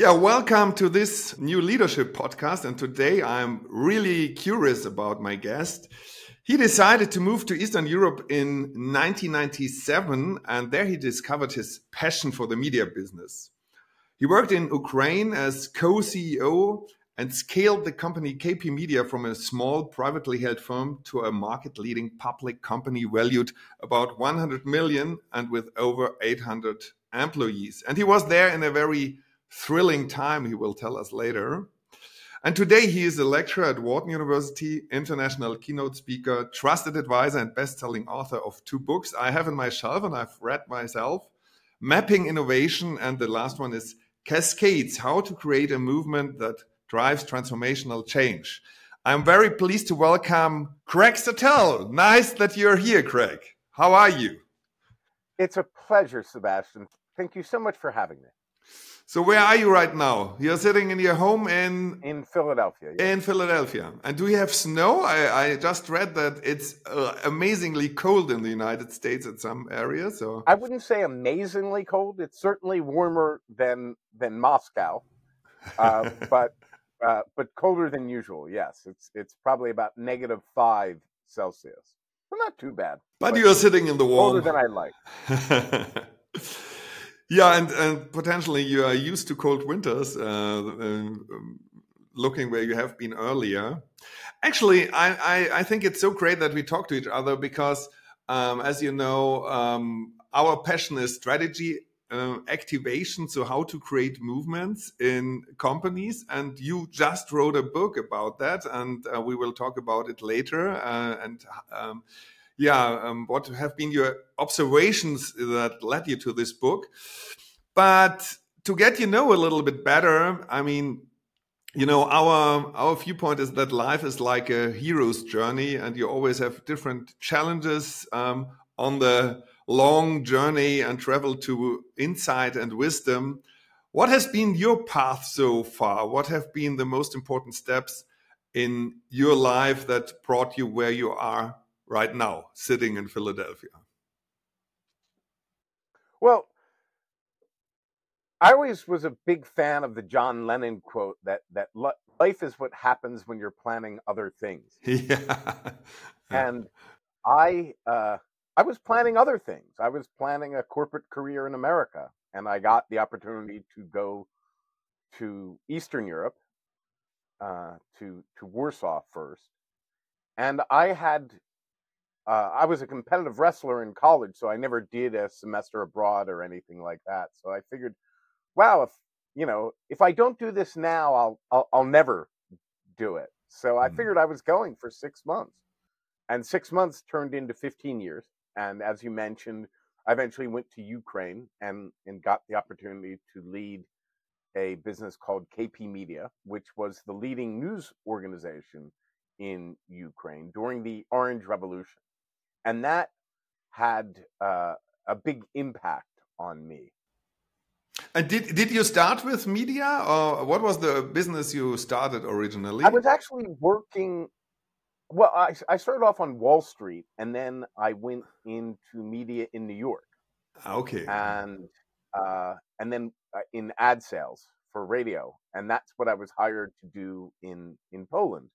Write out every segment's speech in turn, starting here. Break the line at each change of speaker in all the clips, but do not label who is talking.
Yeah, welcome to this new leadership podcast. And today I'm really curious about my guest. He decided to move to Eastern Europe in 1997, and there he discovered his passion for the media business. He worked in Ukraine as co CEO and scaled the company KP Media from a small privately held firm to a market leading public company valued about 100 million and with over 800 employees. And he was there in a very thrilling time, he will tell us later. And today he is a lecturer at Wharton University, international keynote speaker, trusted advisor, and best-selling author of two books I have in my shelf and I've read myself. Mapping Innovation, and the last one is Cascades, How to Create a Movement That Drives Transformational Change. I'm very pleased to welcome Greg Satell. Nice that you're here, Greg. How are you?
It's a pleasure, Sebastian. Thank you so much for having me.
So where are you right now? You're sitting in your home in
in Philadelphia.
Yeah. In Philadelphia. And do you have snow? I, I just read that it's uh, amazingly cold in the United States at some areas. So
I wouldn't say amazingly cold. It's certainly warmer than than Moscow, uh, but uh, but colder than usual. Yes, it's it's probably about negative five Celsius. Well, not too bad.
But, but you're sitting in the warm.
Colder than I like.
Yeah, and, and potentially you are used to cold winters, uh, um, looking where you have been earlier. Actually, I, I, I, think it's so great that we talk to each other because, um, as you know, um, our passion is strategy uh, activation, so how to create movements in companies. And you just wrote a book about that, and uh, we will talk about it later. Uh, and um, yeah, um, what have been your observations that led you to this book? But to get you know a little bit better, I mean, you know, our our viewpoint is that life is like a hero's journey, and you always have different challenges um, on the long journey and travel to insight and wisdom. What has been your path so far? What have been the most important steps in your life that brought you where you are right now, sitting in Philadelphia?
Well, I always was a big fan of the John Lennon quote that that life is what happens when you're planning other things.
Yeah.
and I uh, I was planning other things. I was planning a corporate career in America, and I got the opportunity to go to Eastern Europe, uh, to to Warsaw first, and I had uh, I was a competitive wrestler in college, so I never did a semester abroad or anything like that. So I figured, wow, if you know, if I don't do this now, I'll I'll, I'll never do it. So I mm. figured I was going for six months, and six months turned into fifteen years. And as you mentioned, I eventually went to Ukraine and and got the opportunity to lead a business called KP Media, which was the leading news organization in Ukraine during the Orange Revolution and that had uh, a big impact on me.
And did did you start with media, or what was the business you started originally?
I was actually working. Well, I, I started off on Wall Street, and then I went into media in New York.
Okay.
And uh, and then uh, in ad sales for radio, and that's what I was hired to do in in Poland.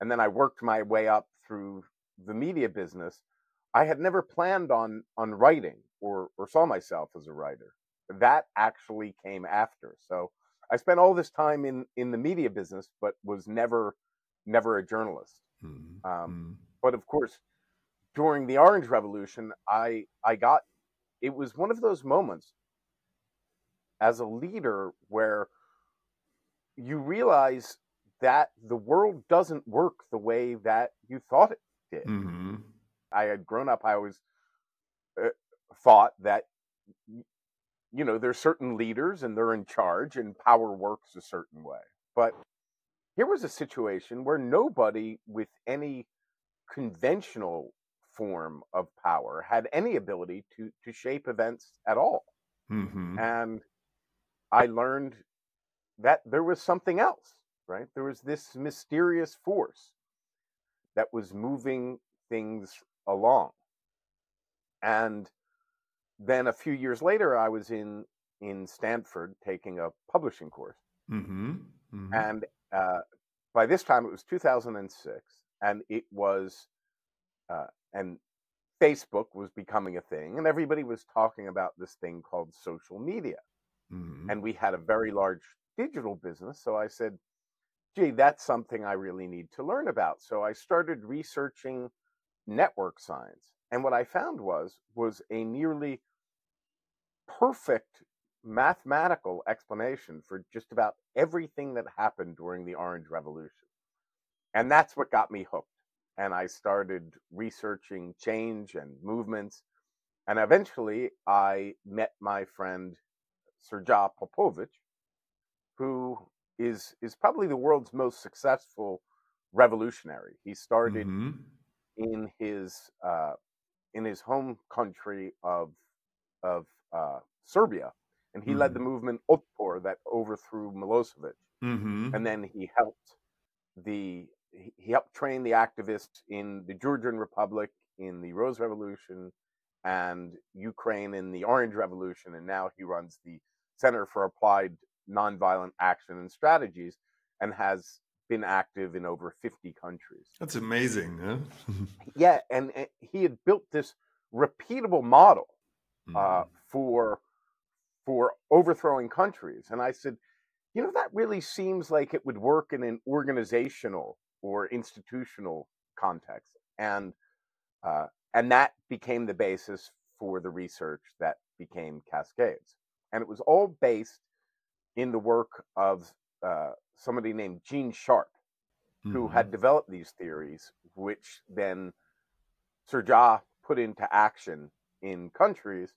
And then I worked my way up through the media business, I had never planned on on writing or or saw myself as a writer. That actually came after. So I spent all this time in in the media business, but was never never a journalist. Mm-hmm. Um, mm-hmm. but of course, during the Orange Revolution, I I got it was one of those moments as a leader where you realize that the world doesn't work the way that you thought it did. Mm-hmm. I had grown up, I always uh, thought that, you know, there's certain leaders and they're in charge and power works a certain way. But here was a situation where nobody with any conventional form of power had any ability to to shape events at all. Mm-hmm. And I learned that there was something else, right? There was this mysterious force that was moving things along. And then a few years later, I was in in Stanford taking a publishing course.
Mm-hmm. Mm-hmm.
And uh, by this time, it was 2006, and it was, uh, and Facebook was becoming a thing, and everybody was talking about this thing called social media.
Mm-hmm.
And we had a very large digital business. So I said, gee, that's something I really need to learn about. So I started researching network science. And what I found was was a nearly perfect mathematical explanation for just about everything that happened during the Orange Revolution. And that's what got me hooked. And I started researching change and movements. And eventually I met my friend Srdja Popovic, who is is probably the world's most successful revolutionary. He started
Mm-hmm.
in his uh, in his home country of of uh, Serbia, and he led the movement Otpor that overthrew Milosevic,
Mm-hmm.
and then he helped the he he helped train the activists in the Georgian Republic in the Rose Revolution and Ukraine in the Orange Revolution, and now he runs the Center for Applied Nonviolent Action and Strategies, and has been active in over 50 countries.
That's amazing. Huh?
Yeah, and, and he had built this repeatable model uh,
Mhm.
for for overthrowing countries. And I said, you know, that really seems like it would work in an organizational or institutional context, and uh, and that became the basis for the research that became Cascades, and it was all based in the work of uh, somebody named Gene Sharp, who
Mhm.
had developed these theories, which then Srdja put into action in countries,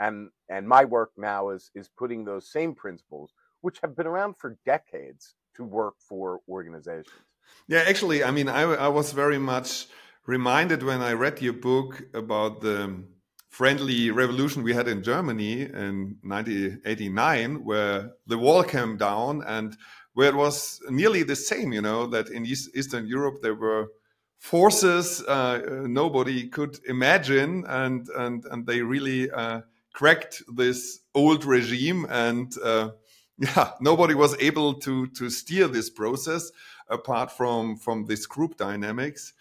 and and my work now is is putting those same principles, which have been around for decades, to work for organizations.
Yeah, actually, I mean, I, I was very much reminded when I read your book about the friendly revolution we had in Germany in 1989, where the wall came down and where it was nearly the same, you know, that in East, Eastern Europe there were forces uh, uh, nobody could imagine, and and and they really uh, cracked this old regime, and uh, yeah, nobody was able to to steer this process apart from from this group dynamics.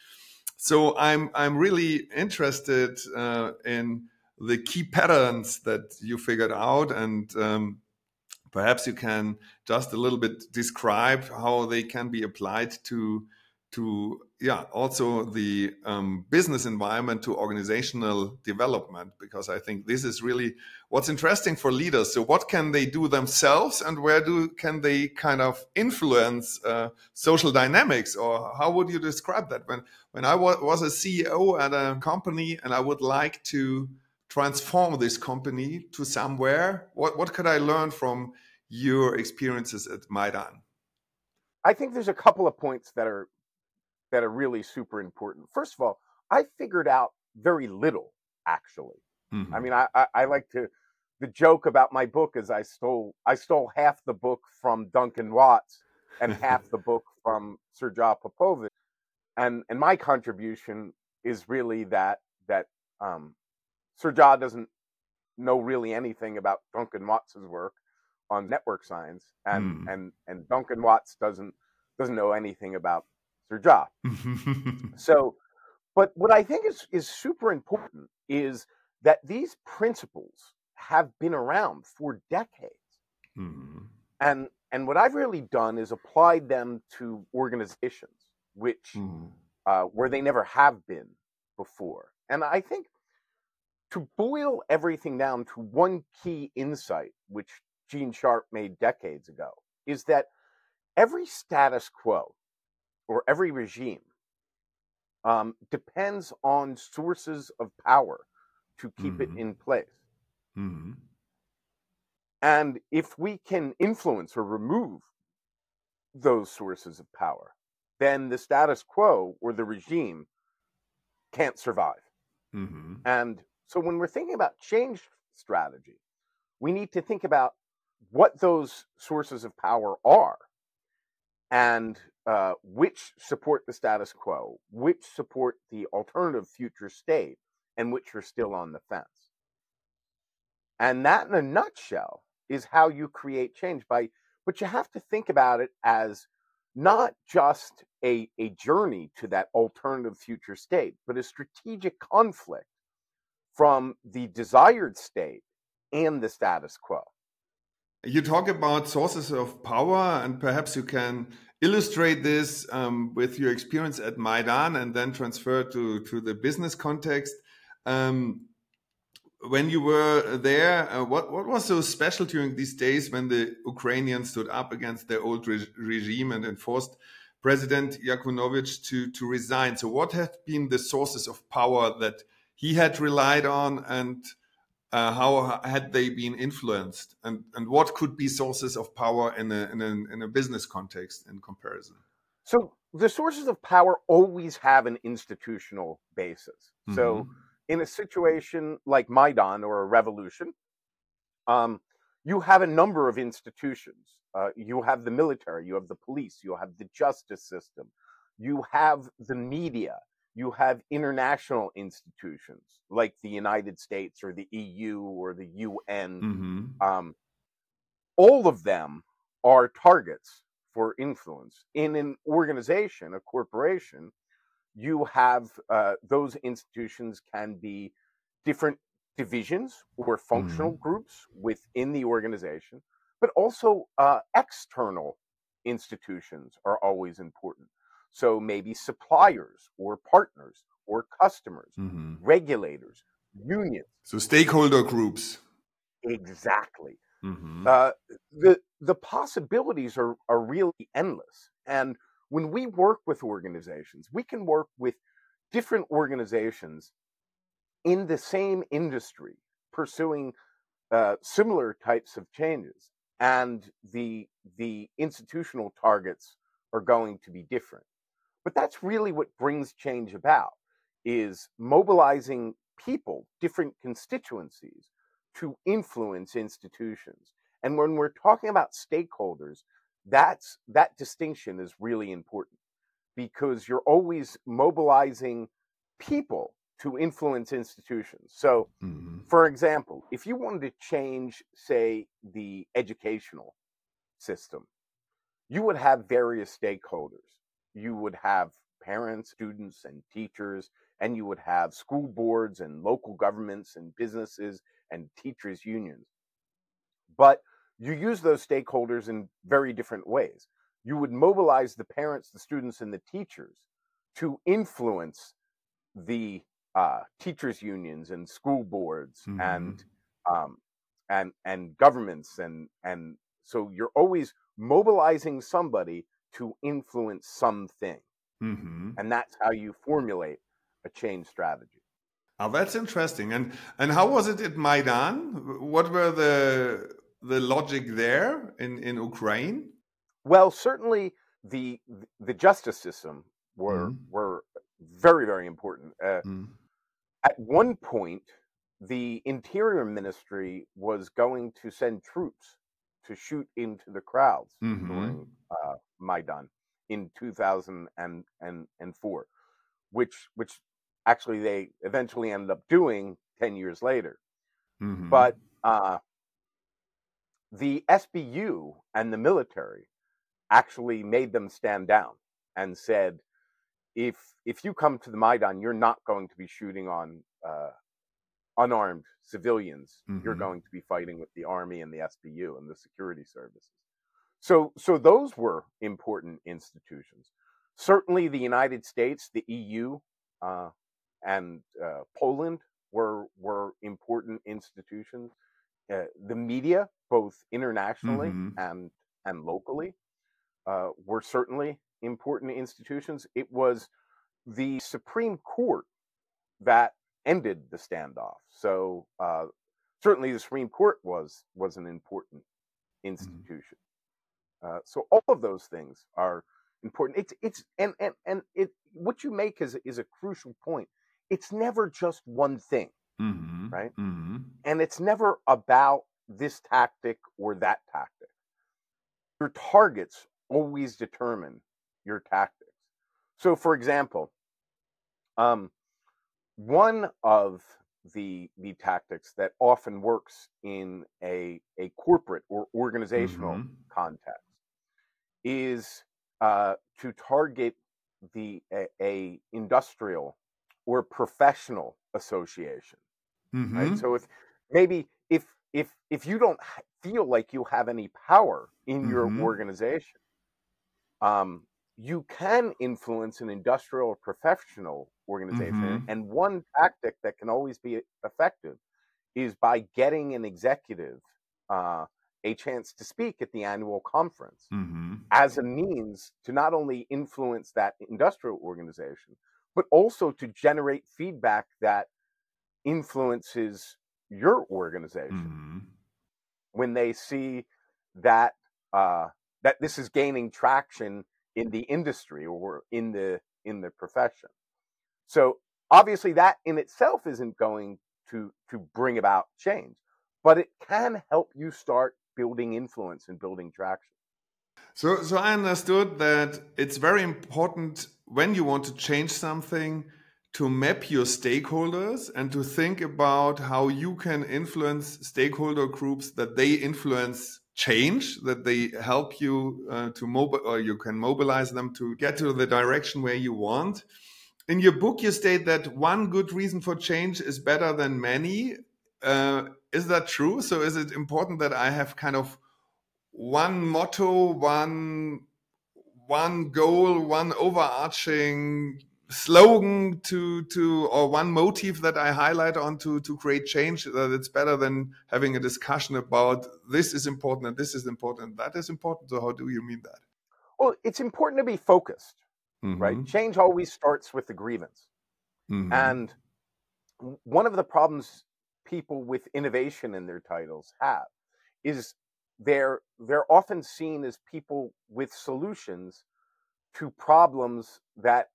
So I'm I'm really interested uh, in the key patterns that you figured out, and um, perhaps you can just a little bit describe how they can be applied to to yeah also the um, business environment to organizational development because i think this is really what's interesting for leaders. So what can they do themselves and where do can they kind of influence uh, social dynamics? Or how would you describe that? When when i wa- was a ceo at a company and i would like to transform this company to somewhere what what could i learn from your experiences at maidan?
I think there's a couple of points that are that are really super important. First of all, I figured out very little actually.
Mhm.
I mean, I, I, I like to the joke about my book is I stole I stole half the book from Duncan Watts and half the book from Srdja Popovic, and and my contribution is really that that um, Srdja doesn't know really anything about Duncan Watts's work on network science, and
Hmm.
and and Duncan Watts doesn't doesn't know anything about Srdja. So, but what I think is is super important is that these principles have been around for decades,
Mhm.
and and what I've really done is applied them to organizations, which
Mhm.
uh, where they never have been before. And I think to boil everything down to one key insight, which Gene Sharp made decades ago, is that every status quo or every regime um, depends on sources of power to keep it
Mhm.
in place.
Mhm.
And if we can influence or remove those sources of power, then the status quo or the regime can't survive.
Mhm.
And so when we're thinking about change strategy, we need to think about what those sources of power are and uh, which support the status quo, which support the alternative future state, and which are still on the fence. And that, in a nutshell, is how you create change by but you have to think about it as not just a, a journey to that alternative future state, but a strategic conflict from the desired state and the status quo.
You talk about sources of power, and perhaps you can illustrate this um, with your experience at Maidan and then transfer to, to the business context. Um, when you were there, uh, what what was so special during these days when the Ukrainians stood up against their old re regime and enforced President Yanukovych to to resign? So, what had been the sources of power that he had relied on, and uh, how had they been influenced, and and what could be sources of power in a in a, in a business context in comparison?
So, the sources of power always have an institutional basis. Mm -hmm. So mm-hmm in a situation like Maidan or a revolution, um, you have a number of institutions. Uh, you have the military, you have the police, you have the justice system, you have the media, you have international institutions like the United States or the EU or the UN. Mm-hmm. Um, all of them are targets for influence. In an organization, a corporation, you have uh, those institutions can be different divisions or functional mm-hmm. groups within the organization, but also uh, external institutions are always important. So maybe suppliers or partners or customers, mm-hmm. regulators, unions.
So stakeholder groups.
Exactly. Mm-hmm. Uh, the the possibilities are are really endless, and when we work with organizations, we can work with different organizations in the same industry pursuing uh, similar types of changes and the the institutional targets are going to be different but that's really what brings change about is mobilizing people different constituencies to influence institutions and when we're talking about stakeholders that's that distinction is really important because you're always mobilizing people to influence institutions. So, mm-hmm. for example, if you wanted to change, say, the educational system, you would have various stakeholders. You would have parents, students, and teachers, and you would have school boards and local governments and businesses and teachers' unions. But you use those stakeholders in very different ways. You would mobilize the parents, the students, and the teachers to influence the uh, teachers' unions and school boards mm-hmm. and um, and and governments and and so you're always mobilizing somebody to influence something, mm-hmm. and that's how you formulate a change strategy.
Oh, that's interesting. And and how was it at Maidan? What were the the logic there in, in Ukraine?
Well, certainly the the justice system were mm. were very very important. Uh, mm. At one point, the Interior Ministry was going to send troops to shoot into the crowds mm-hmm. during uh, Maidan in 2004, which which actually they eventually ended up doing 10 years later. Mm-hmm. But uh, the SBU and the military actually made them stand down and said, if if you come to the Maidan, you're not going to be shooting on uh, unarmed civilians. Mm-hmm. You're going to be fighting with the army and the SBU and the security services. So so those were important institutions. Certainly, the United States, the EU, uh, and uh, Poland were were important institutions. Uh, the media, both internationally mm-hmm. and and locally, uh, were certainly important institutions. It was the Supreme Court that ended the standoff. So uh, certainly, the Supreme Court was was an important mm-hmm. institution. Mm-hmm. So all of those things are important. It's it's and and and it what you make is is a crucial point. It's never just one thing mm-hmm, right? Mm-hmm. And it's never about this tactic or that tactic. Your targets always determine your tactics. So, for example, um, one of the the tactics that often works in a a corporate or organizational
Mhm.
context is uh, to target the a, a industrial or professional association right
Mhm.
so if maybe if if if you don't feel like you have any power in your
Mhm.
organization um you can influence an industrial or professional organization
Mhm.
and one tactic that can always be effective is by getting an executive uh, a chance to speak at the annual conference
Mhm.
as a means to not only influence that industrial organization, but also to generate feedback that influences your organization
Mhm.
when they see that uh, that this is gaining traction in the industry or in the in the profession. So obviously, that in itself isn't going to to bring about change, but it can help you start building influence and building traction.
So, so I understood that it's very important when you want to change something to map your stakeholders and to think about how you can influence stakeholder groups that they influence change, that they help you uh, to mobile or you can mobilize them to get to the direction where you want. In your book, you state that one good reason for change is better than many. Uh, is that true? So, is it important that I have kind of one motto, one one goal, one overarching slogan to to or one motive that I highlight on to to create change that it's better than having a discussion about this is important and this is important that is important. So how do you mean that?
Well, it's important to be focused, right?
Mhm.
Change always starts with the grievance.
Mhm.
And one of the problems people with innovation in their titles have is they're they're often seen as people with solutions to problems that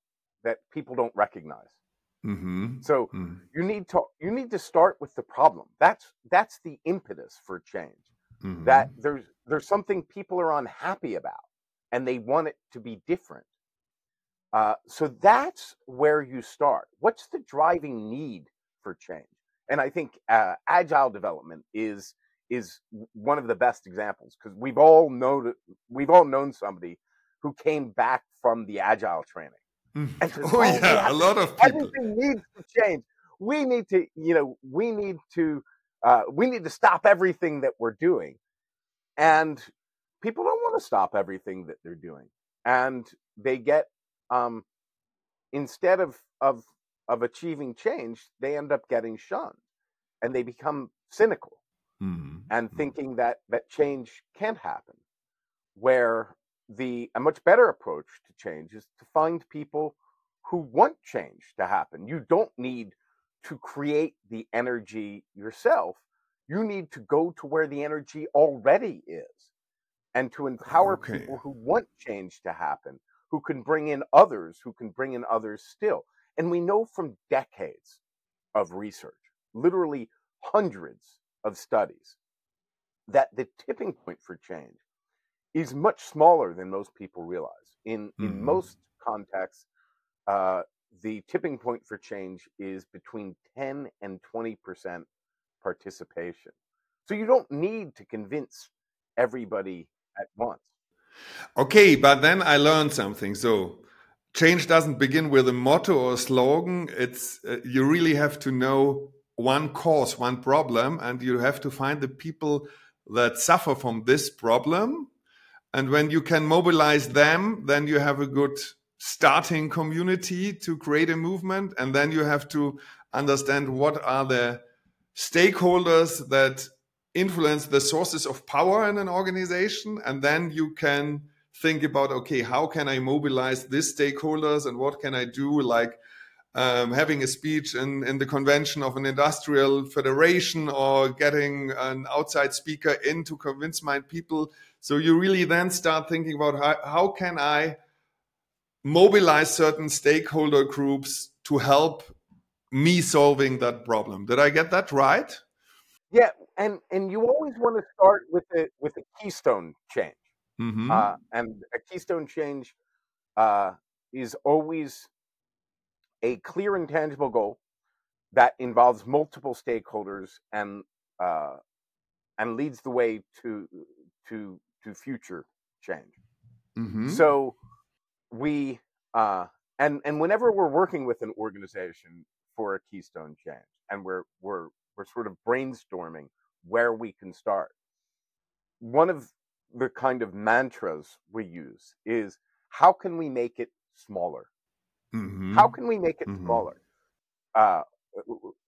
that people don't recognize.
Mhm.
So
Mhm.
you need to you need to start with the problem. That's that's the impetus for change.
Mhm.
That there's there's something people are unhappy about and they want it to be different. Uh, so that's where you start. What's the driving need for change? And I think uh, agile development is is one of the best examples because we've all known we've all known somebody who came back from the agile training
Mhm.
and says,
Oh
"Oh,
yeah, a lot of people.
everything needs to change. We need to, you know, we need to, uh, we need to stop everything that we're doing, and people don't want to stop everything that they're doing, and they get, um, instead of of of achieving change, they end up getting shunned, and they become cynical
Mhm.
and
Mhm.
thinking that that change can't happen where the a much better approach to change is to find people who want change to happen you don't need to create the energy yourself you need to go to where the energy already is and to empower
Okay.
people who want change to happen who can bring in others who can bring in others still and we know from decades of research literally hundreds of studies that the tipping point for change is much smaller than most people realize. In in
Mhm.
most contexts, uh, the tipping point for change is between ten and twenty percent participation. So you don't need to convince everybody at once.
Okay, but then I learned something. So change doesn't begin with a motto or a slogan. It's uh, you really have to know one cause, one problem, and you have to find the people that suffer from this problem. And when you can mobilize them, then you have a good starting community to create a movement. And then you have to understand what are the stakeholders that influence the sources of power in an organization and then you can think about okay how can i mobilize these stakeholders and what can i do like um, having a speech in, in the convention of an industrial federation or getting an outside speaker in to convince my people? So you really then start thinking about how, how can i mobilize certain stakeholder groups to help me solving that problem? Did i get that right?
Yeah, and and you always want to start with a with a keystone change.
Mm-hmm.
Uh, and a keystone change uh, is always a clear and tangible goal that involves multiple stakeholders and uh, and leads the way to to to future change.
Mm-hmm.
So we uh, and and whenever we're working with an organization for a keystone change, and we're we're we're sort of brainstorming where we can start. One of the kind of mantras we use is how can we make it smaller?
Mm-hmm.
How can we make it
Mhm.
smaller? Uh,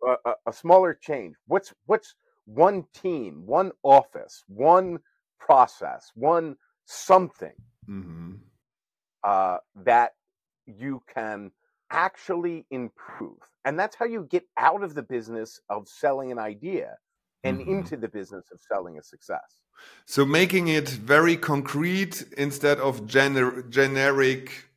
a, a, a smaller change. What's what's one team, one office, one process, one something
Mm-hmm.
uh, that you can actually improve, and that's how you get out of the business of selling an idea and
Mhm.
into the business of selling a success.
So making it very concrete instead of gener- generic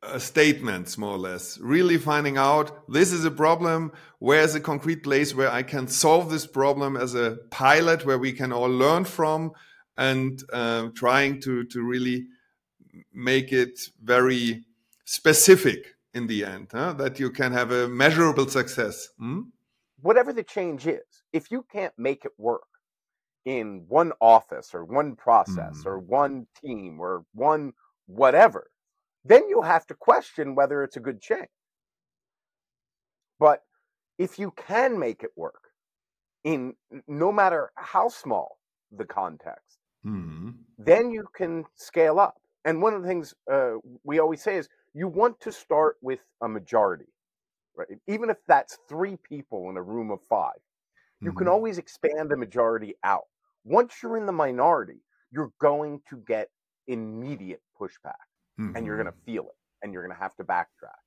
uh, statements, more or less. Really finding out this is a problem. Where's a concrete place where I can solve this problem as a pilot, where we can all learn from, and uh, trying to to really make it very specific in the end, huh? that you can have a measurable success. Hmm?
Whatever the change is, if you can't make it work in one office or one process
Mhm.
or one team or one whatever, then you'll have to question whether it's a good change. But if you can make it work in no matter how small the context,
Hmm.
then you can scale up. And one of the things uh, we always say is you want to start with a majority, right? Even if that's three people in a room of five, you can
Mhm.
always expand the majority out. Once you're in the minority, you're going to get immediate pushback and you're
Mhm.
going to feel it and you're going to have to backtrack.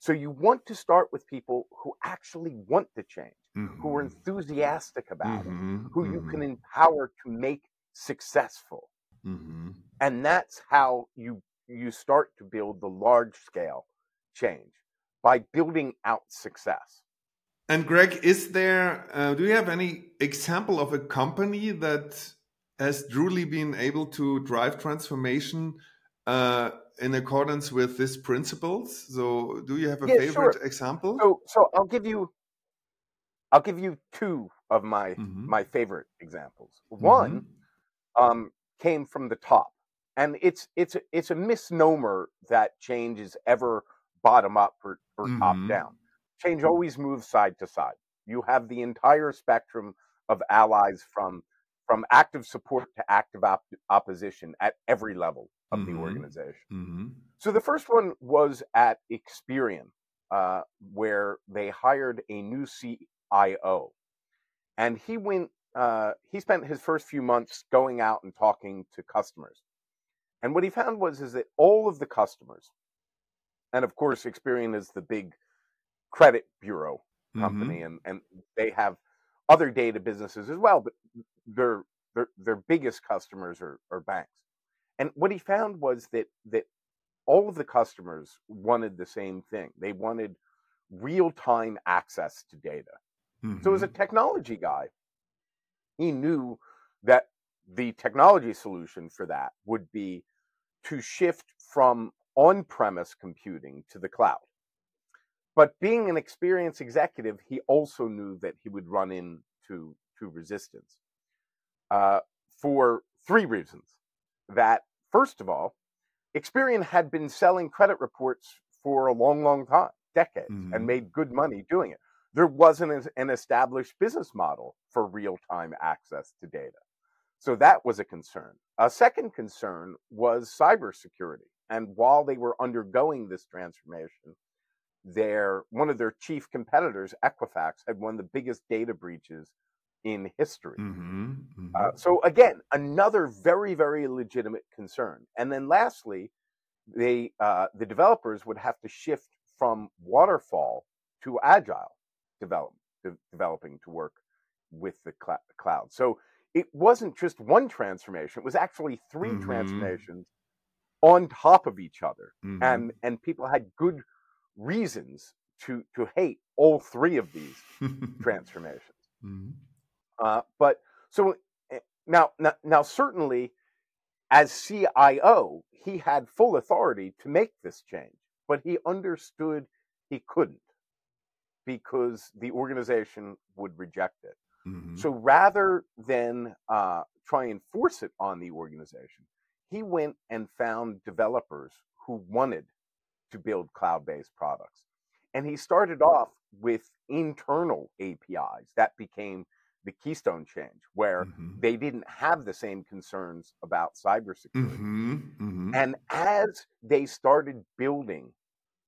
So you want to start with people who actually want to change, who are
Mhm.
enthusiastic about it, who you can empower to make successful and that's how you you start to build the large scale change by building out success
And Greg, is there, uh, do you have any example of a company that has truly been able to drive transformation uh, in accordance with these principles? So, do you have a
Yeah,
favorite
sure.
example?
so so i'll give you i'll give you two of my
Mhm.
my favorite examples one
Mhm.
um came from the top and it's it's it's a misnomer that change is ever bottom up or, or top
Mhm.
down change always moves side to side you have the entire spectrum of allies from from active support to active op- opposition at every level of the
Mhm.
organization
Mhm.
so the first one was at Experian, uh, where they hired a new CIO, and he went. Uh, he spent his first few months going out and talking to customers, and what he found was is that all of the customers, and of course Experian is the big credit bureau company,
Mhm.
and and they have other data businesses as well, but their their their biggest customers are, are banks. And what he found was that that all of the customers wanted the same thing. They wanted real time access to data. So as a
Mhm.
technology guy, he knew that the technology solution for that would be to shift from on premise computing to the cloud. But being an experienced executive, he also knew that he would run into to resistance uh, for three reasons. That, first of all, Experian had been selling credit reports for a long, long time, decades,
Mhm.
and made good money doing it. There wasn't an- an established business model for real time access to data. So that was a concern. A second concern was cybersecurity. And while they were undergoing this transformation, their one of their chief competitors, Equifax, had one of the biggest data breaches in history.
Mhm. Mhm.
Uh, so again, another very, very legitimate concern. And then lastly, they uh, the developers would have to shift from waterfall to agile develop, de- developing to work with the cl- cloud. So it wasn't just one transformation; it was actually 3
Mhm.
transformations on top of each other,
Mhm.
and and people had good reasons to to hate all three of these transformations.
Mhm.
Uh, but so eh, now, now, now, certainly, as CIO, he had full authority to make this change, but he understood he couldn't. because the organization would reject it.
Mhm.
So rather than uh, try and force it on the organization, he went and found developers who wanted to build cloud based products. And he started off with internal APIs. That became the keystone change, where
Mhm.
they didn't have the same concerns about cybersecurity.
Mhm. Mhm.
And as they started building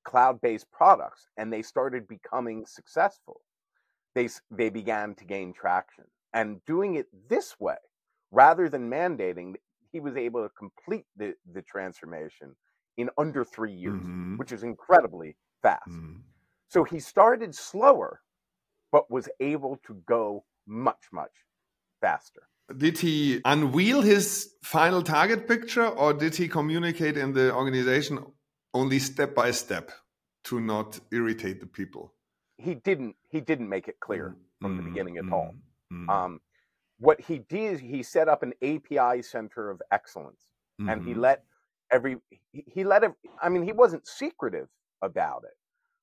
cloud based products and they started becoming successful, they, they began to gain traction. And doing it this way, rather than mandating, he was able to complete the, the transformation in under three years,
Mhm.
which is incredibly fast.
Mhm.
So he started slower, but was able to go much, much faster.
Did he unveil his final target picture or did he communicate in the organization only step by step to not irritate the people?
He didn't he didn't make it clear from the
Mhm.
beginning at all.
Mhm.
Um, what he did, he set up an API center of excellence, and he
Mhm.
let every he, let ev- I mean, he wasn't secretive about it,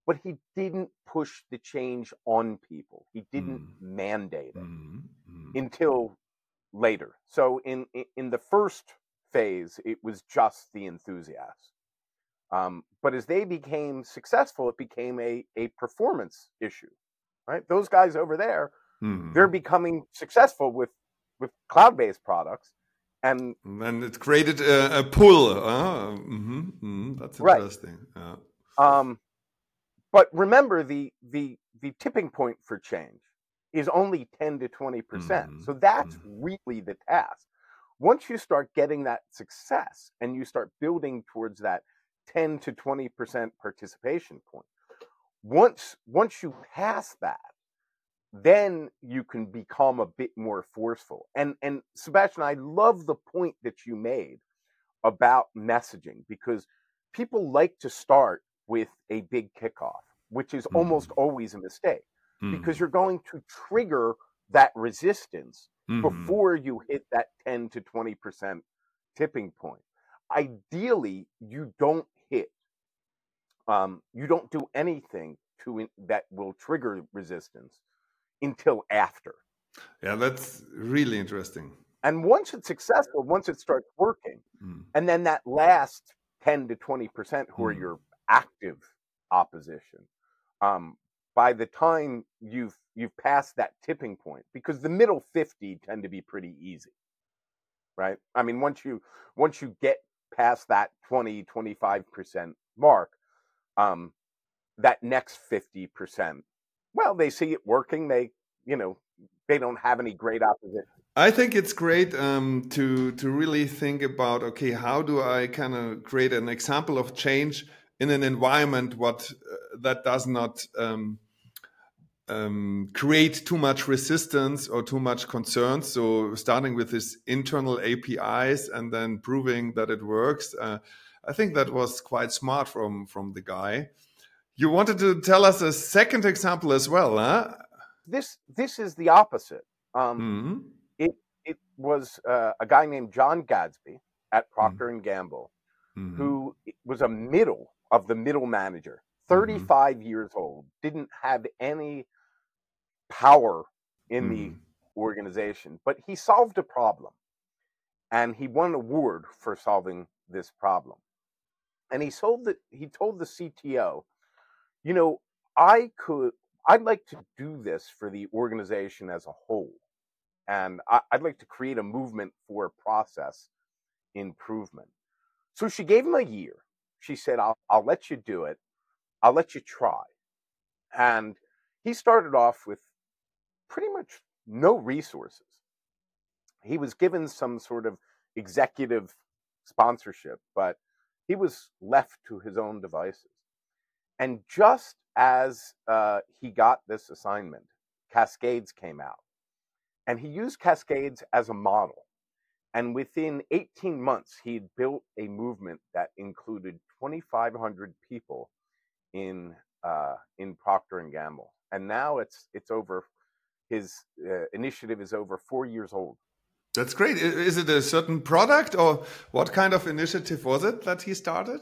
but he didn't push the change on people. He didn't
Mm.
mandate it
Mhm. Mhm.
until later. So in in- in the first phase, it was just the enthusiasts. Um, but as they became successful, it became a a performance issue. Right, those guys over there
Mhm.
they're becoming successful with with cloud-based products and
And it created a, a pull. Uh, mhm, mhm, That's
Right.
interesting. Yeah.
um but remember the the the tipping point for change is only 10 to 20%
Mhm,
so that's
mhm.
really the task once you start getting that success and you start building towards that 10 to 20% participation point once once you pass that then you can become a bit more forceful. And and Sebastian, I love the point that you made about messaging because people like to start with a big kickoff, which is almost always a mistake because
Mhm,
you're going to trigger that resistance
mhm.
before you hit that 10 to 20% tipping point. Ideally, you don't hit um, you don't do anything to in, that will trigger resistance until after.
Yeah, that's really interesting.
And once it's successful, once it starts working,
Mm.
and then that last 10 to 20% who are
Mm.
your active opposition, um, by the time you've you've passed that tipping point, because the middle 50 tend to be pretty easy. Right? I mean, once you once you get past that 20, 25% mark, um, that next 50%, well, they see it working, they, you know, they don't have any great opposition.
I think it's great um, to to really think about okay, how do I kind of create an example of change in an environment what uh, that does not um, um, create too much resistance or too much concern. So starting with this internal APIs and then proving that it works. Uh, I think that was quite smart from from the guy. You wanted to tell us a second example as well, huh?
This this is the opposite. Um,
Mhm.
it was uh, a guy named John Gadsby at Procter and Gamble,
Mhm.
who was a middle of the middle manager, 35 years old, didn't have any power in the
Mhm.
organization, but he solved a problem, and he won an award for solving this problem. And he told the he told the CTO, you know, I could I'd like to do this for the organization as a whole and I, I'd like to create a movement for process improvement. So she gave him a year. She said, I'll, I'll let you do it. I'll let you try. And he started off with pretty much no resources. He was given some sort of executive sponsorship, but he was left to his own devices. And just as uh, he got this assignment, Cascades came out and he used Cascades as a model. And within 18 months, he had built a movement that included 2,500 people in uh, in Procter and Gamble. And now it's it's over. His uh, initiative is over four years old.
That's great. Is it a certain product or what kind of initiative was it that he started?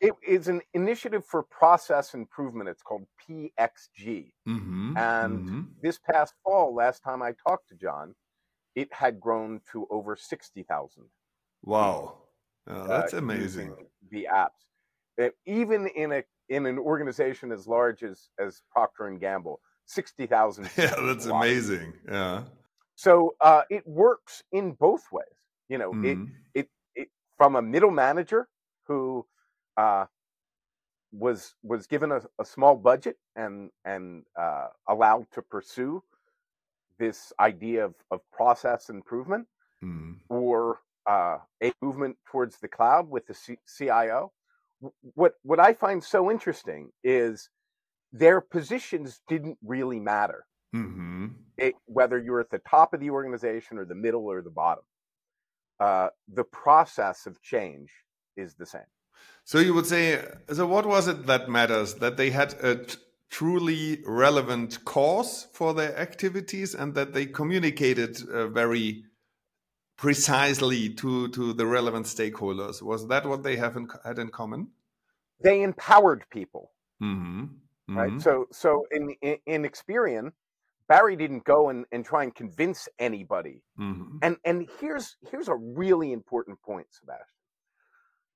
It is an initiative for process improvement. It's called PXG.
Mm-hmm.
And
mm-hmm.
this past fall, last time I talked to John, it had grown to over 60,000.
Wow. Oh, that's
uh,
amazing.
The apps. That even in a in an organization as large as as Procter and Gamble, 60,000.
Yeah, that's amazing. Yeah.
So uh, it works in both ways. You know, it,
Mhm.
it it from a middle manager who uh, was was given a, a small budget and and uh, allowed to pursue this idea of, of process improvement
Mhm.
or uh, a movement towards the cloud with the C- CIO. What what I find so interesting is their positions didn't really matter
Mhm.
it, whether you're at the top of the organization or the middle or the bottom. Uh, the process of change is the same.
So you would say, so what was it that matters? That they had a truly relevant cause for their activities and that they communicated uh, very precisely to, to the relevant stakeholders. Was that what they have in, had in common?
They empowered people,
Mm-hmm.
right? So, so in, in in Experian, Barry didn't go and, and try and convince anybody.
hmm
And and here's here's a really important point, Sebastian.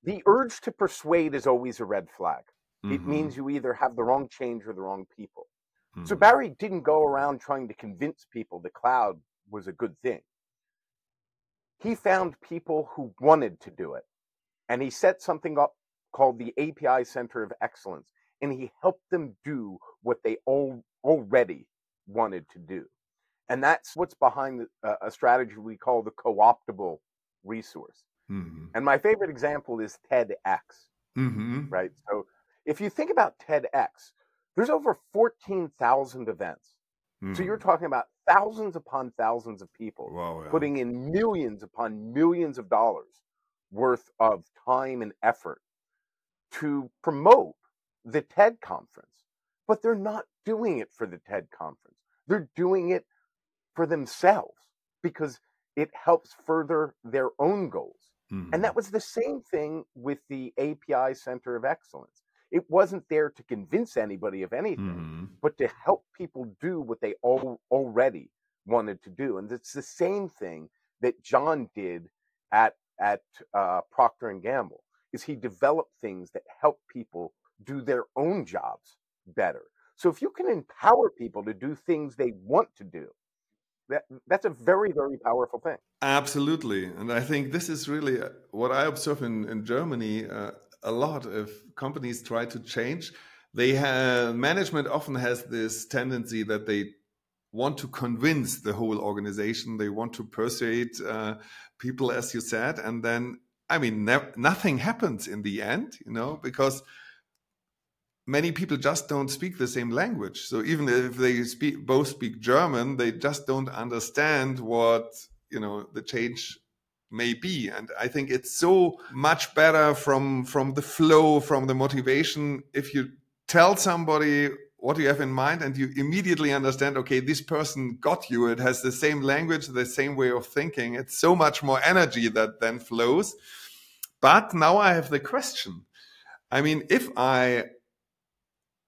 The urge to persuade is always a red flag. It
Mm-hmm.
means you either have the wrong change or the wrong people. So
Mhm.
Barry didn't go around trying to convince people the cloud was a good thing. He found people who wanted to do it. And he set something up called the API Center of Excellence. And he helped them do what they all, already wanted to do. And that's what's behind the, uh, a strategy we call the co optable resource.
Mhm.
And my favorite example is TEDx
Mhm.
right? So if you think about TEDx, there's over 14,000 events. So you're
Mhm.
talking about thousands upon thousands of people
wow, yeah.
putting in millions upon millions of dollars worth of time and effort to promote the TED conference. But they're not doing it for the TED conference. They're doing it for themselves because it helps further their own goals.
Mhm.
And that was the same thing with the API Center of Excellence. It wasn't there to convince anybody of anything,
Mhm.
but to help people do what they all, already wanted to do. And it's the same thing that John did at at uh, Procter and Gamble. Is he developed things that help people do their own jobs better. So if you can empower people to do things they want to do, that that's a very very powerful thing.
Absolutely. And I think this is really uh, what I observe in, in Germany uh, a lot. If companies try to change, they have management often has this tendency that they want to convince the whole organization. They want to persuade uh, people, as you said. And then, I mean, nothing happens in the end, you know, because many people just don't speak the same language. So even if they speak both speak German, they just don't understand what you know the change may be. And I think it's so much better from from the flow, from the motivation. If you tell somebody what you have in mind and you immediately understand okay this person got you it has the same language the same way of thinking it's so much more energy that then flows but now i have the question i mean if i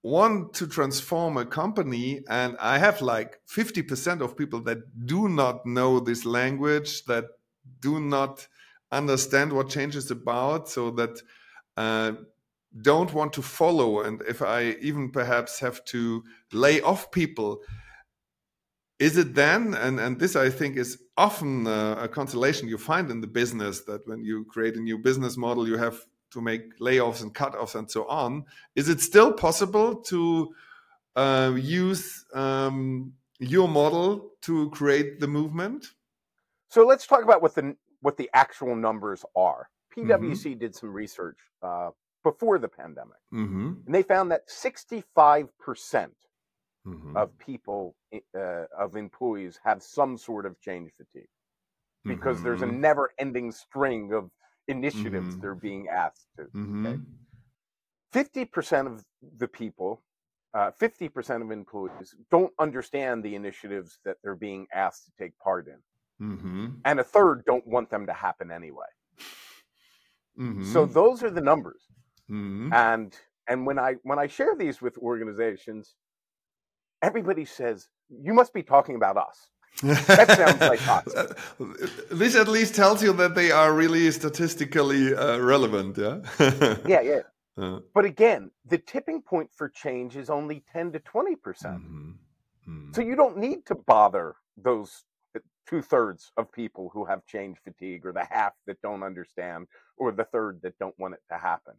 want to transform a company and i have like 50% of people that do not know this language that do not understand what change is about so that uh, don't want to follow and if i even perhaps have to lay off people is it then? And and this i think is often uh, a consolation you find in the business that when you create a new business model you have to make layoffs and cut-offs and so on is it still possible to uh, use um, your model to create the movement
So let's talk about what the what the actual numbers are. PwC did some research uh, before the pandemic,
mm-hmm.
and they found that 65 percent
Mm-hmm.
of people uh, of employees have some sort of change fatigue because there's a
Mhm.
never-ending string of initiatives
Mhm.
they're being asked to.
Mhm.
50% of the people, uh, 50% of employees don't understand the initiatives that they're being asked to take part in.
Mhm.
And a third don't want them to happen anyway.
Mhm.
So those are the numbers. Mm-hmm. And and when I when I share these with organizations, everybody says, "You must be talking about us." That sounds like
this at least tells you that they are really statistically uh, relevant. Yeah.
yeah, yeah. Uh, but again, the tipping point for change is only 10 to 20%. percent mm-hmm. Mm-hmm. So you don't need to bother those two thirds of people who have change fatigue, or the half that don't understand, or the third that don't want it to happen.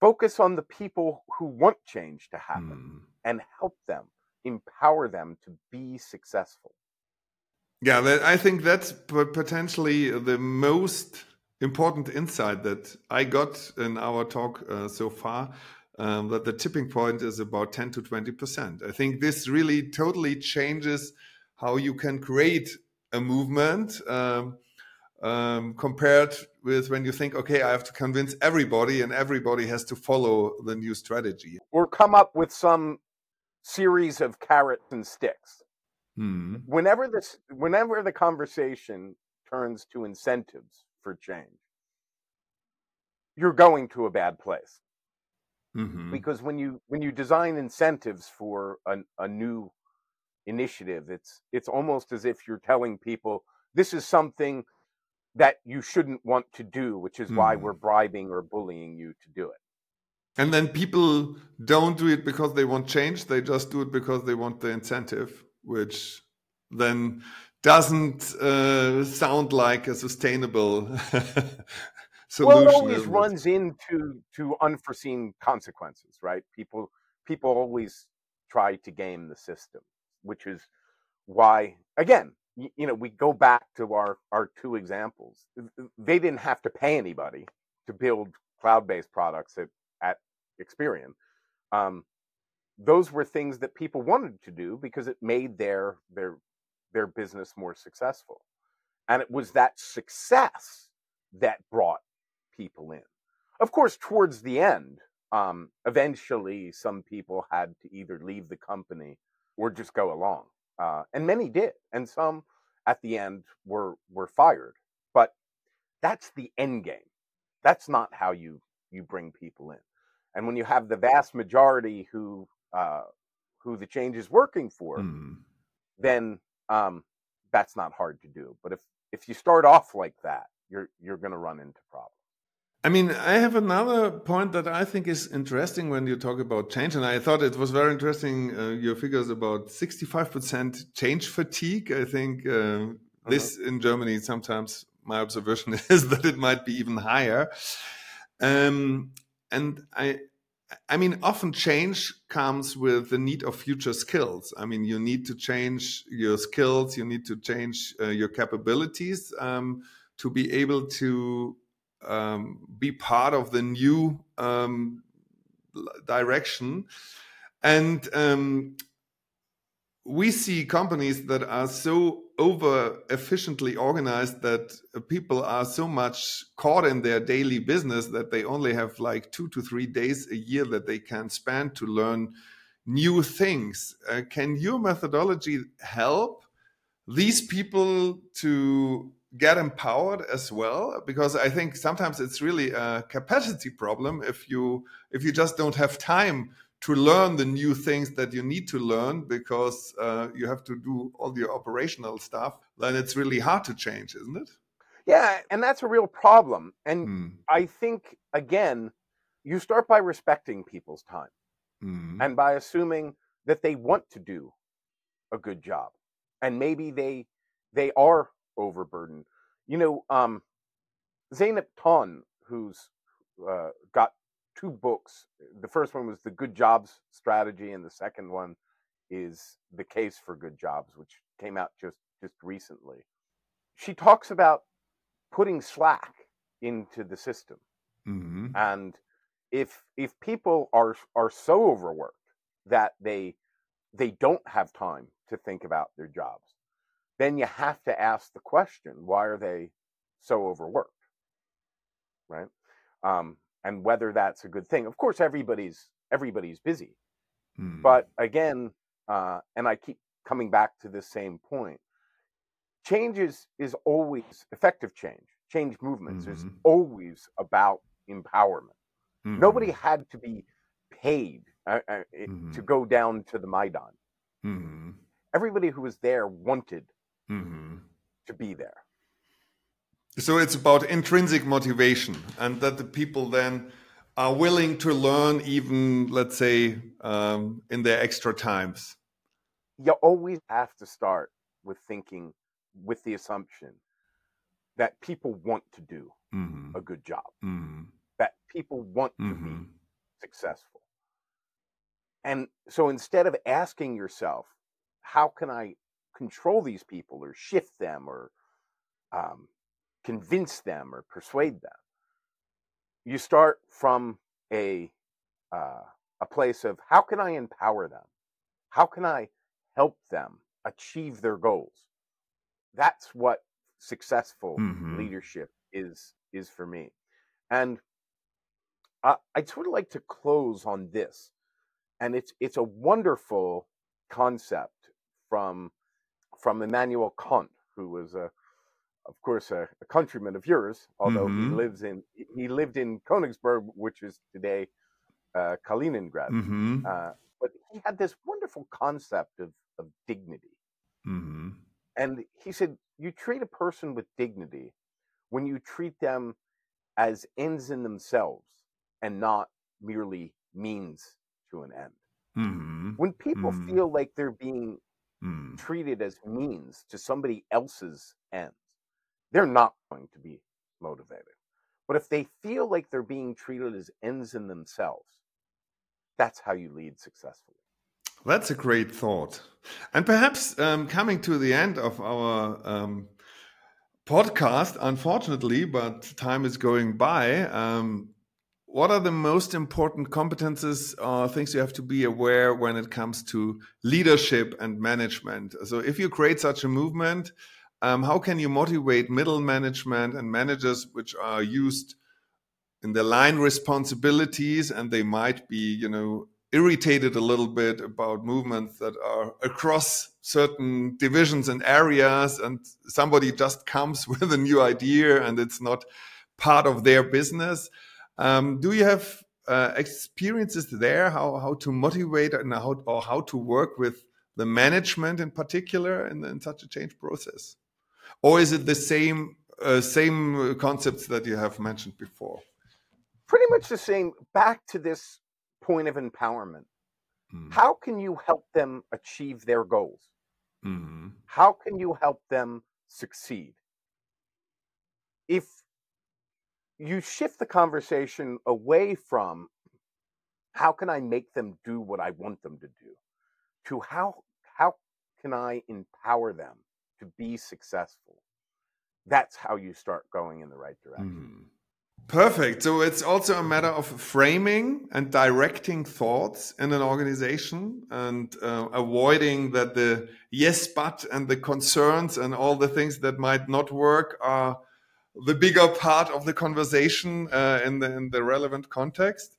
Focus on the people who want change to happen mm. and help them, empower them to be successful.
Yeah, that, I think that's potentially the most important insight that I got in our talk uh, so far. Um, that the tipping point is about 10 to 20 percent. I think this really totally changes how you can create a movement um, um, compared with when you think, okay, I have to convince everybody and everybody has to follow the new strategy.
Or come up with some series of carrots and sticks. Hmm. Whenever this, whenever the conversation turns to incentives for change, you're going to a bad place. Mm-hmm. Because when you when you design incentives for a, a new initiative, it's it's almost as if you're telling people this is something that you shouldn't want to do, which is mm. why we're bribing or bullying you to do it.
And then people don't do it because they want change; they just do it because they want the incentive, which then doesn't uh, sound like a sustainable solution.
Well, it always runs into to unforeseen consequences, right? People people always try to game the system, which is why again, you, you know, we go back to our our two examples. They didn't have to pay anybody to build cloud-based products at Experian. Um, those were things that people wanted to do because it made their their their business more successful. And it was that success that brought people in. Of course, towards the end, um, eventually some people had to either leave the company or just go along. Uh, and many did. And some at the end were were fired. But that's the end game. That's not how you you bring people in. And when you have the vast majority who uh, who the change is working for, mm. then um, that's not hard to do. But if if you start off like that, you're you're going to run into problems.
I mean, I have another point that I think is interesting when you talk about change, and I thought it was very interesting. Uh, your figures about sixty-five percent change fatigue. I think uh, uh-huh. this in Germany sometimes my observation is that it might be even higher. Um, and I I mean, often change comes with the need of future skills. I mean, you need to change your skills, you need to change uh, your capabilities um, to be able to um, be part of the new um, direction. And um, we see companies that are so over efficiently organized that people are so much caught in their daily business that they only have like two to three days a year that they can spend to learn new things. Uh, can your methodology help these people to get empowered as well? Because I think sometimes it's really a capacity problem if you if you just don't have time to learn the new things that you need to learn because uh, you have to do all your operational stuff, then it's really hard to change, isn't it?
Yeah, and that's a real problem. And hmm. I think, again, you start by respecting people's time hmm. and by assuming that they want to do a good job. And maybe they they are overburdened. You know, um, Zeynep Ton, who's uh, got two books. The first one was the Good Jobs Strategy, and the second one is The Case for Good Jobs, which came out just just recently. She talks about putting slack into the system, mm-hmm. and if if people are are so overworked that they they don't have time to think about their jobs, then you have to ask the question: Why are they so overworked? Right? Um, and whether that's a good thing. Of course, everybody's everybody's busy, mm. but again, uh, and I keep coming back to the same point. Change is is always effective change. Change movements mm-hmm. is always about empowerment. Mm-hmm. Nobody had to be paid uh, uh, mm-hmm. to go down to the Maidan. Mm-hmm. Everybody who was there wanted mm-hmm. to be there.
So it's about intrinsic motivation, and that the people then are willing to learn, even let's say um, in their extra times.
You always have to start with thinking with the assumption that people want to do mm-hmm. a good job, mm-hmm. that people want to be mm-hmm. successful. And so instead of asking yourself, how can I control these people or shift them or um, convince them or persuade them, you start from a uh, a place of how can I empower them? How can I help them achieve their goals? That's what successful mm-hmm. leadership is is for me. And I, I'd sort of like to close on this and it's it's a wonderful concept from from Immanuel Kant, who was a of course a, a countryman of yours, although mm-hmm. he lives in he lived in Königsberg, which is today uh, Kaliningrad. Mm-hmm. Uh, but he had this wonderful concept of of dignity, mm-hmm. and he said you treat a person with dignity when you treat them as ends in themselves and not merely means to an end. Mm-hmm. When people mm-hmm. feel like they're being mm. treated as means to somebody else's ends, they're not going to be motivated. But if they feel like they're being treated as ends in themselves, that's how you lead successfully.
That's a great thought. And perhaps um, coming to the end of our um, podcast, unfortunately, but time is going by. Um, what are the most important competences or things you have to be aware when it comes to leadership and management? So, if you create such a movement, um, how can you motivate middle management and managers which are used in their line responsibilities and they might be, you know, irritated a little bit about movements that are across certain divisions and areas and somebody just comes with a new idea and it's not part of their business? Um, do you have uh, experiences there how how to motivate and how or how to work with the management in particular in, in such a change process, or is it the same uh, same concepts that you have mentioned before?
Pretty much the same. Back to this point of empowerment. Mm. How can you help them achieve their goals? Mm. How can you help them succeed? If you shift the conversation away from how can I make them do what I want them to do to how how can I empower them to be successful. That's how you start going in the right direction. Mm.
Perfect. So it's also a matter of framing and directing thoughts in an organization and uh, avoiding that the yes, but and the concerns and all the things that might not work are the bigger part of the conversation uh, in the in the relevant context.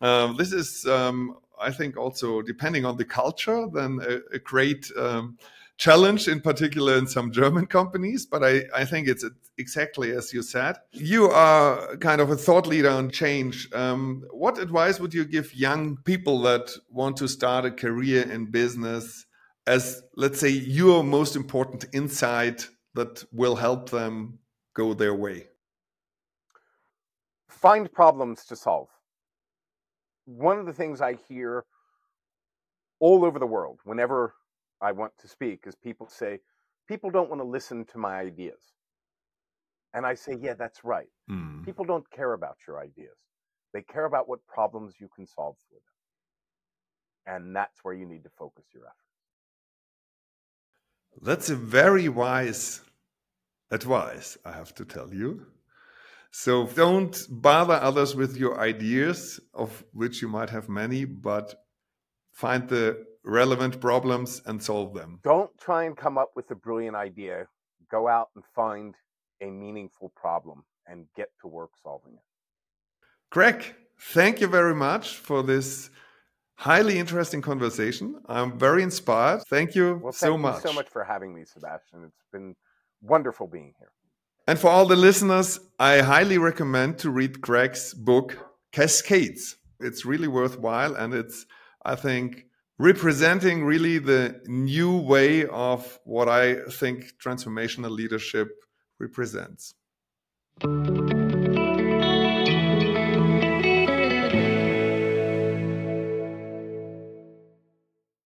Uh, this is, um, I think, also depending on the culture, then a, a great um, challenge, in particular in some German companies. But I, I think it's exactly as you said. You are kind of a thought leader on change. Um, what advice would you give young people that want to start a career in business? As let's say your most important insight that will help them go their way?
Find problems to solve. One of the things I hear all over the world whenever I want to speak is people say, people don't want to listen to my ideas. And I say, yeah, that's right. Mm. People don't care about your ideas. They care about what problems you can solve for them. And that's where you need to focus your efforts.
That's a very wise advice, I have to tell you. So don't bother others with your ideas, of which you might have many, but find the relevant problems and solve them.
Don't try and come up with a brilliant idea. Go out and find a meaningful problem and get to work solving it.
Greg, thank you very much for this highly interesting conversation. I'm very inspired. Thank you
well,
so
thank
much.
You so much for having me, Sebastian. It's been wonderful being here.
And for all the listeners, I highly recommend to read Greg's book, cascades. It's really worthwhile, and it's I think representing really the new way of what I think transformational leadership represents.